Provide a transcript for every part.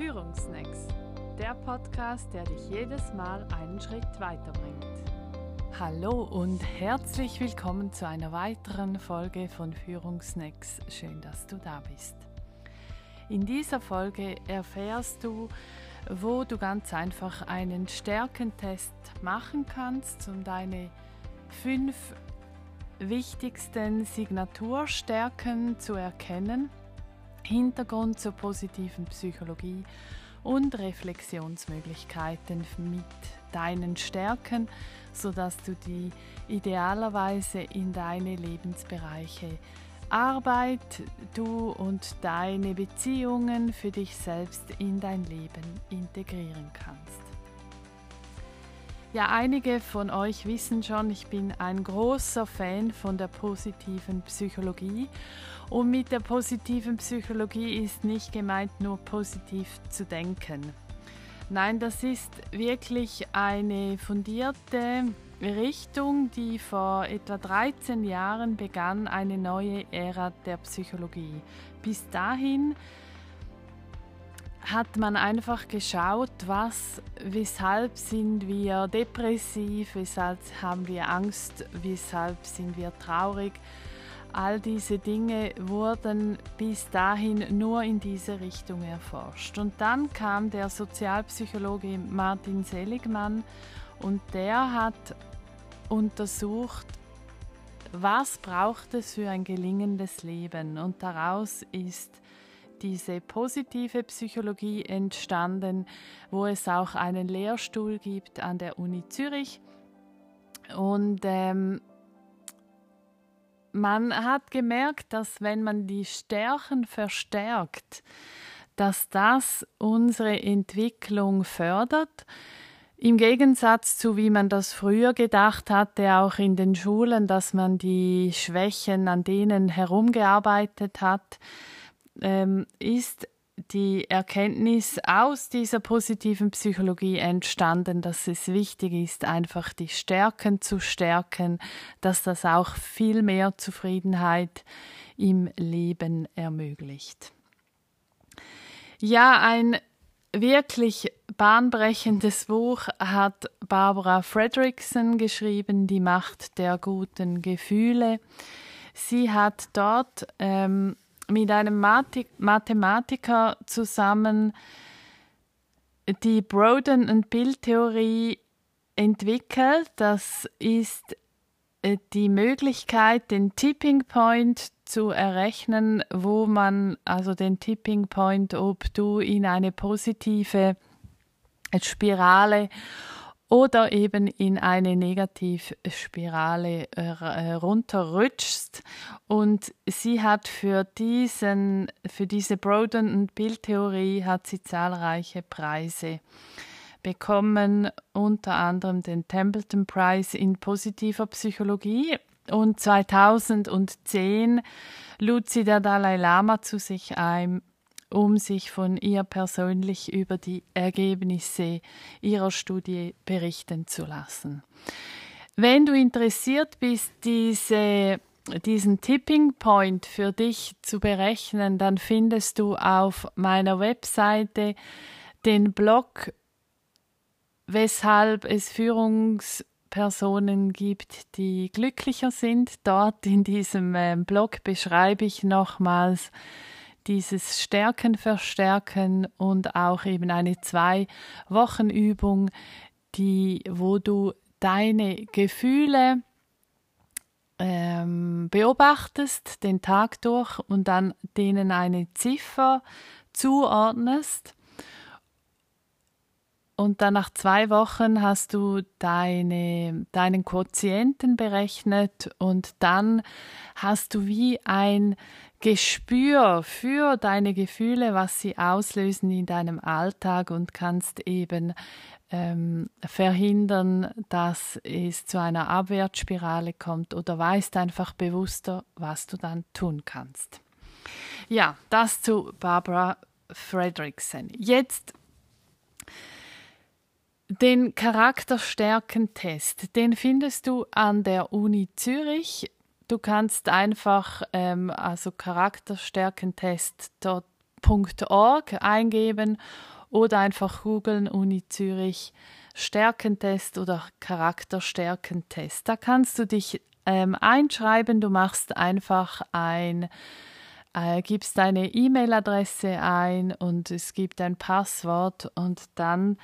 Führungsnacks, der Podcast, der dich jedes Mal einen Schritt weiterbringt. Hallo und herzlich willkommen zu einer weiteren Folge von Führungsnacks. Schön, dass du da bist. In dieser Folge erfährst du, wo du ganz einfach einen Stärkentest machen kannst, um deine fünf wichtigsten Signaturstärken zu erkennen Hintergrund zur positiven Psychologie und Reflexionsmöglichkeiten mit deinen Stärken, sodass du die idealerweise in deine Lebensbereiche Arbeit, du und deine Beziehungen für dich selbst in dein Leben integrieren kannst. Ja, einige von euch wissen schon, ich bin ein großer Fan von der positiven Psychologie. Und mit der positiven Psychologie ist nicht gemeint, nur positiv zu denken. Nein, das ist wirklich eine fundierte Richtung, die vor etwa 13 Jahren begann, eine neue Ära der Psychologie. Bis dahin hat man einfach geschaut, was, weshalb sind wir depressiv, weshalb haben wir Angst, weshalb sind wir traurig. All diese Dinge wurden bis dahin nur in diese Richtung erforscht. Und dann kam der Sozialpsychologe Martin Seligmann und der hat untersucht, was braucht es für ein gelingendes Leben. Und daraus ist diese positive Psychologie entstanden, wo es auch einen Lehrstuhl gibt an der Uni Zürich. Und ähm, man hat gemerkt, dass wenn man die Stärken verstärkt, dass das unsere Entwicklung fördert. Im Gegensatz zu wie man das früher gedacht hatte, auch in den Schulen, dass man die Schwächen, an denen herumgearbeitet hat, ähm, ist die Erkenntnis aus dieser positiven Psychologie entstanden, dass es wichtig ist, einfach die Stärken zu stärken, dass das auch viel mehr Zufriedenheit im Leben ermöglicht. Ja, ein wirklich bahnbrechendes Buch hat Barbara Fredrickson geschrieben, Die Macht der guten Gefühle. Sie hat dort ähm, mit einem Mathematiker zusammen die Broden- und Bildtheorie entwickelt. Das ist äh, die Möglichkeit, den Tipping Point zu errechnen, wo man also den Tipping Point, ob du in eine positive Spirale oder eben in eine Negativspirale äh, runterrutschst. Und sie hat für diesen, für diese Broden- und Bildtheorie hat sie zahlreiche Preise bekommen, unter anderem den Templeton Prize in positiver Psychologie. Und 2010 lud sie der Dalai Lama zu sich ein, um sich von ihr persönlich über die Ergebnisse ihrer Studie berichten zu lassen. Wenn du interessiert bist, diese, diesen Tipping Point für dich zu berechnen, dann findest du auf meiner Webseite den Blog, weshalb es Führungspersonen gibt, die glücklicher sind. Dort in diesem ähm, Blog beschreibe ich nochmals, dieses Stärken verstärken und auch eben eine zwei Wochen Übung, wo du deine Gefühle ähm, beobachtest den Tag durch und dann denen eine Ziffer zuordnest. Und dann nach zwei Wochen hast du deine, deinen Quotienten berechnet und dann hast du wie ein Gespür für deine Gefühle, was sie auslösen in deinem Alltag und kannst eben ähm, verhindern, dass es zu einer Abwärtsspirale kommt oder weißt einfach bewusster, was du dann tun kannst. Ja, das zu Barbara Fredrickson. Jetzt den Charakterstärkentest, den findest du an der Uni Zürich Du kannst einfach ähm, also Charakterstärkentest.org eingeben oder einfach googeln Uni Zürich Stärkentest oder Charakterstärkentest. Da kannst du dich ähm, einschreiben. Du machst einfach ein, äh, gibst deine E-Mail-Adresse ein und es gibt ein Passwort und dann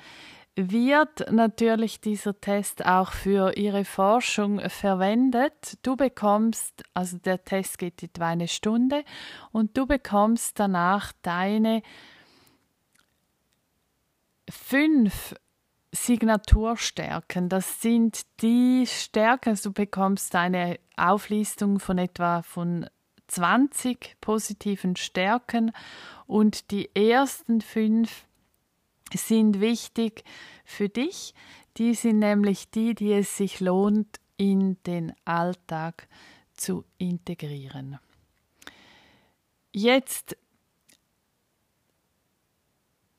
wird natürlich dieser Test auch für ihre Forschung verwendet. Du bekommst, also der Test geht etwa eine Stunde und du bekommst danach deine fünf Signaturstärken. Das sind die Stärken, also du bekommst eine Auflistung von etwa von 20 positiven Stärken und die ersten fünf sind wichtig für dich. Die sind nämlich die, die es sich lohnt, in den Alltag zu integrieren. Jetzt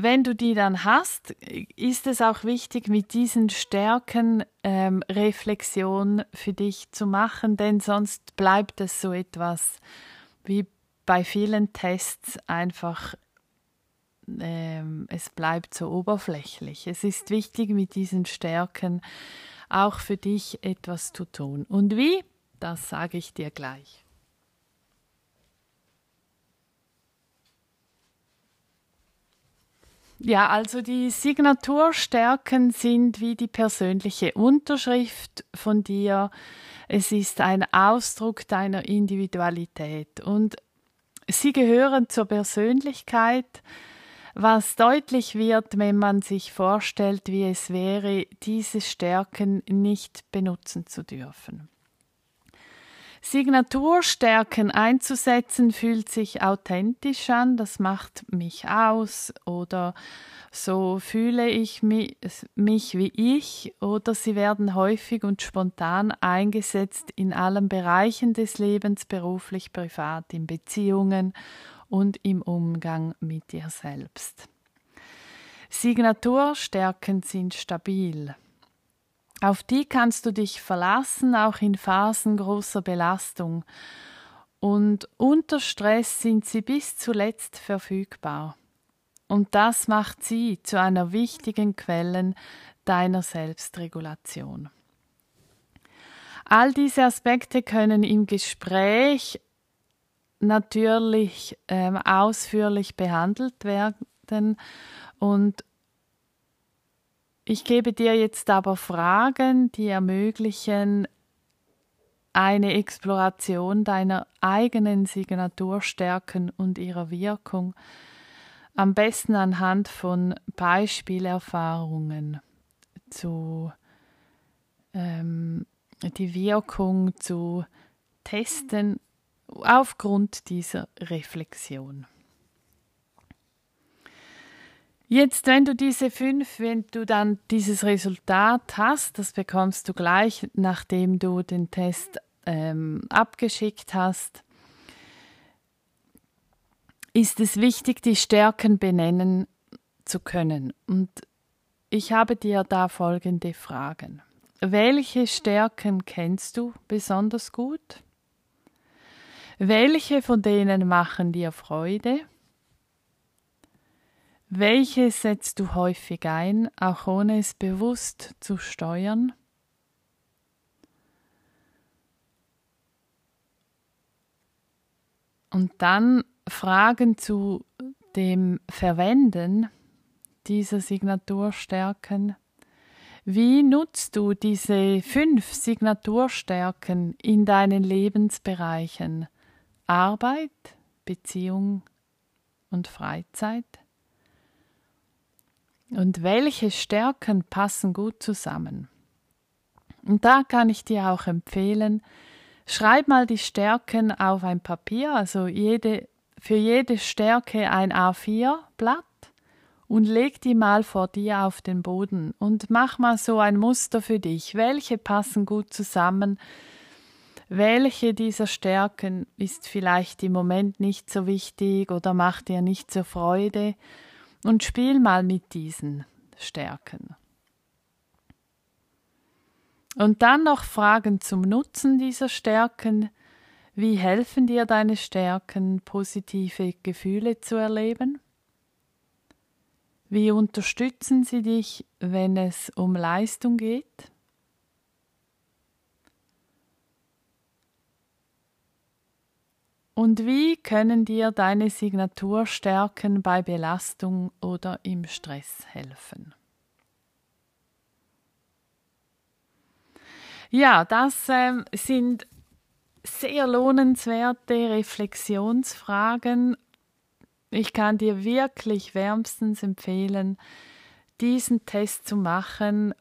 wenn du die dann hast, ist es auch wichtig, mit diesen Stärken ähm, Reflexion für dich zu machen, denn sonst bleibt es so etwas wie bei vielen Tests einfach, ähm, es bleibt so oberflächlich. Es ist wichtig, mit diesen Stärken auch für dich etwas zu tun. Und wie? Das sage ich dir gleich. Ja, also die Signaturstärken sind wie die persönliche Unterschrift von dir. Es ist ein Ausdruck deiner Individualität und sie gehören zur Persönlichkeit, was deutlich wird, wenn man sich vorstellt, wie es wäre, diese Stärken nicht benutzen zu dürfen. Signaturstärken einzusetzen fühlt sich authentisch an, das macht mich aus oder so fühle ich mich, mich, wie ich oder sie werden häufig und spontan eingesetzt in allen Bereichen des Lebens, beruflich, privat, in Beziehungen und im Umgang mit dir selbst. Signaturstärken sind stabil. Auf die kannst du dich verlassen, auch in Phasen großer Belastung. Und unter Stress sind sie bis zuletzt verfügbar. Und das macht sie zu einer wichtigen Quelle deiner Selbstregulation. All diese Aspekte können im Gespräch natürlich ähm, ausführlich behandelt werden. Und ich gebe dir jetzt aber Fragen, die ermöglichen eine Exploration deiner eigenen Signaturstärken und ihrer Wirkung, am besten anhand von Beispielerfahrungen zu ähm, die Wirkung zu testen aufgrund dieser Reflexion. Jetzt, wenn du diese fünf, wenn du dann dieses Resultat hast, das bekommst du gleich, nachdem du den Test ähm, abgeschickt hast, ist es wichtig, die Stärken benennen zu können. Und ich habe dir da folgende Fragen. Welche Stärken kennst du besonders gut? Welche von denen machen dir Freude? Welche setzt du häufig ein, auch ohne es bewusst zu steuern? Und dann Fragen zu dem Verwenden dieser Signaturstärken. Wie nutzt du diese fünf Signaturstärken in deinen Lebensbereichen Arbeit, Beziehung und Freizeit? und welche Stärken passen gut zusammen. Und da kann ich dir auch empfehlen, schreib mal die Stärken auf ein Papier, also jede, für jede Stärke ein A4-Blatt und leg die mal vor dir auf den Boden und mach mal so ein Muster für dich. Welche passen gut zusammen? Welche dieser Stärken ist vielleicht im Moment nicht so wichtig oder macht dir nicht so Freude? und spiel mal mit diesen Stärken. Und dann noch Fragen zum Nutzen dieser Stärken. Wie helfen dir deine Stärken, positive Gefühle zu erleben? Wie unterstützen sie dich, wenn es um Leistung geht? Und wie können dir deine Signaturstärken bei Belastung oder im Stress helfen? Ja, das ähm, sind sehr lohnenswerte Reflexionsfragen. Ich kann dir wirklich wärmstens empfehlen, diesen Test zu machen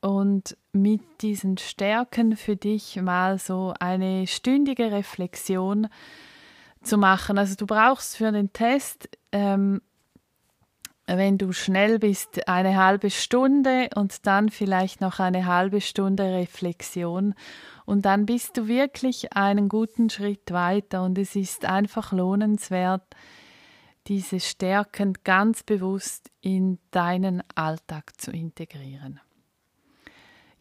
und mit diesen Stärken für dich mal so eine stündige Reflexion zu machen. Also du brauchst für den Test, ähm, wenn du schnell bist, eine halbe Stunde und dann vielleicht noch eine halbe Stunde Reflexion. Und dann bist du wirklich einen guten Schritt weiter und es ist einfach lohnenswert, diese Stärken ganz bewusst in deinen Alltag zu integrieren.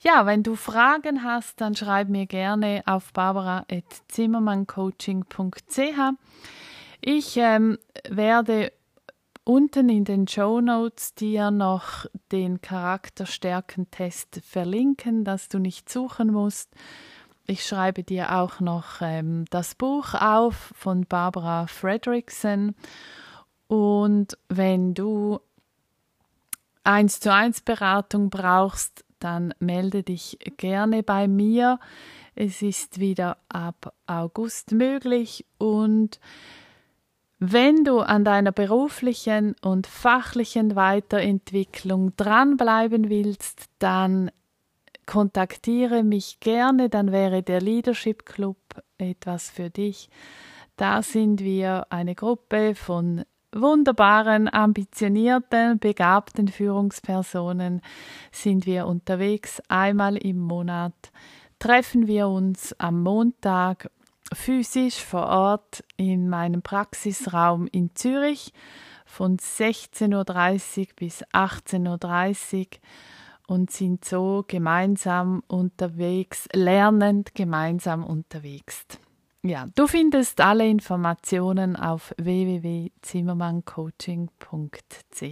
Ja, wenn du Fragen hast, dann schreib mir gerne auf barbara.zimmermanncoaching.ch. Ich ähm, werde unten in den Show Notes dir noch den Charakterstärkentest verlinken, dass du nicht suchen musst. Ich schreibe dir auch noch ähm, das Buch auf von Barbara Fredrickson. Und wenn du eins zu eins Beratung brauchst, dann melde dich gerne bei mir. Es ist wieder ab August möglich und wenn du an deiner beruflichen und fachlichen Weiterentwicklung dranbleiben willst, dann kontaktiere mich gerne, dann wäre der Leadership Club etwas für dich. Da sind wir eine Gruppe von wunderbaren, ambitionierten, begabten Führungspersonen sind wir unterwegs. Einmal im Monat treffen wir uns am Montag physisch vor Ort in meinem Praxisraum in Zürich von 16.30 Uhr bis 18.30 Uhr und sind so gemeinsam unterwegs, lernend gemeinsam unterwegs. Ja, du findest alle Informationen auf www.zimmermanncoaching.ch.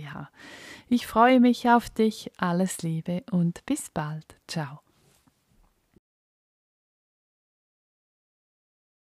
Ich freue mich auf dich, alles Liebe und bis bald. Ciao.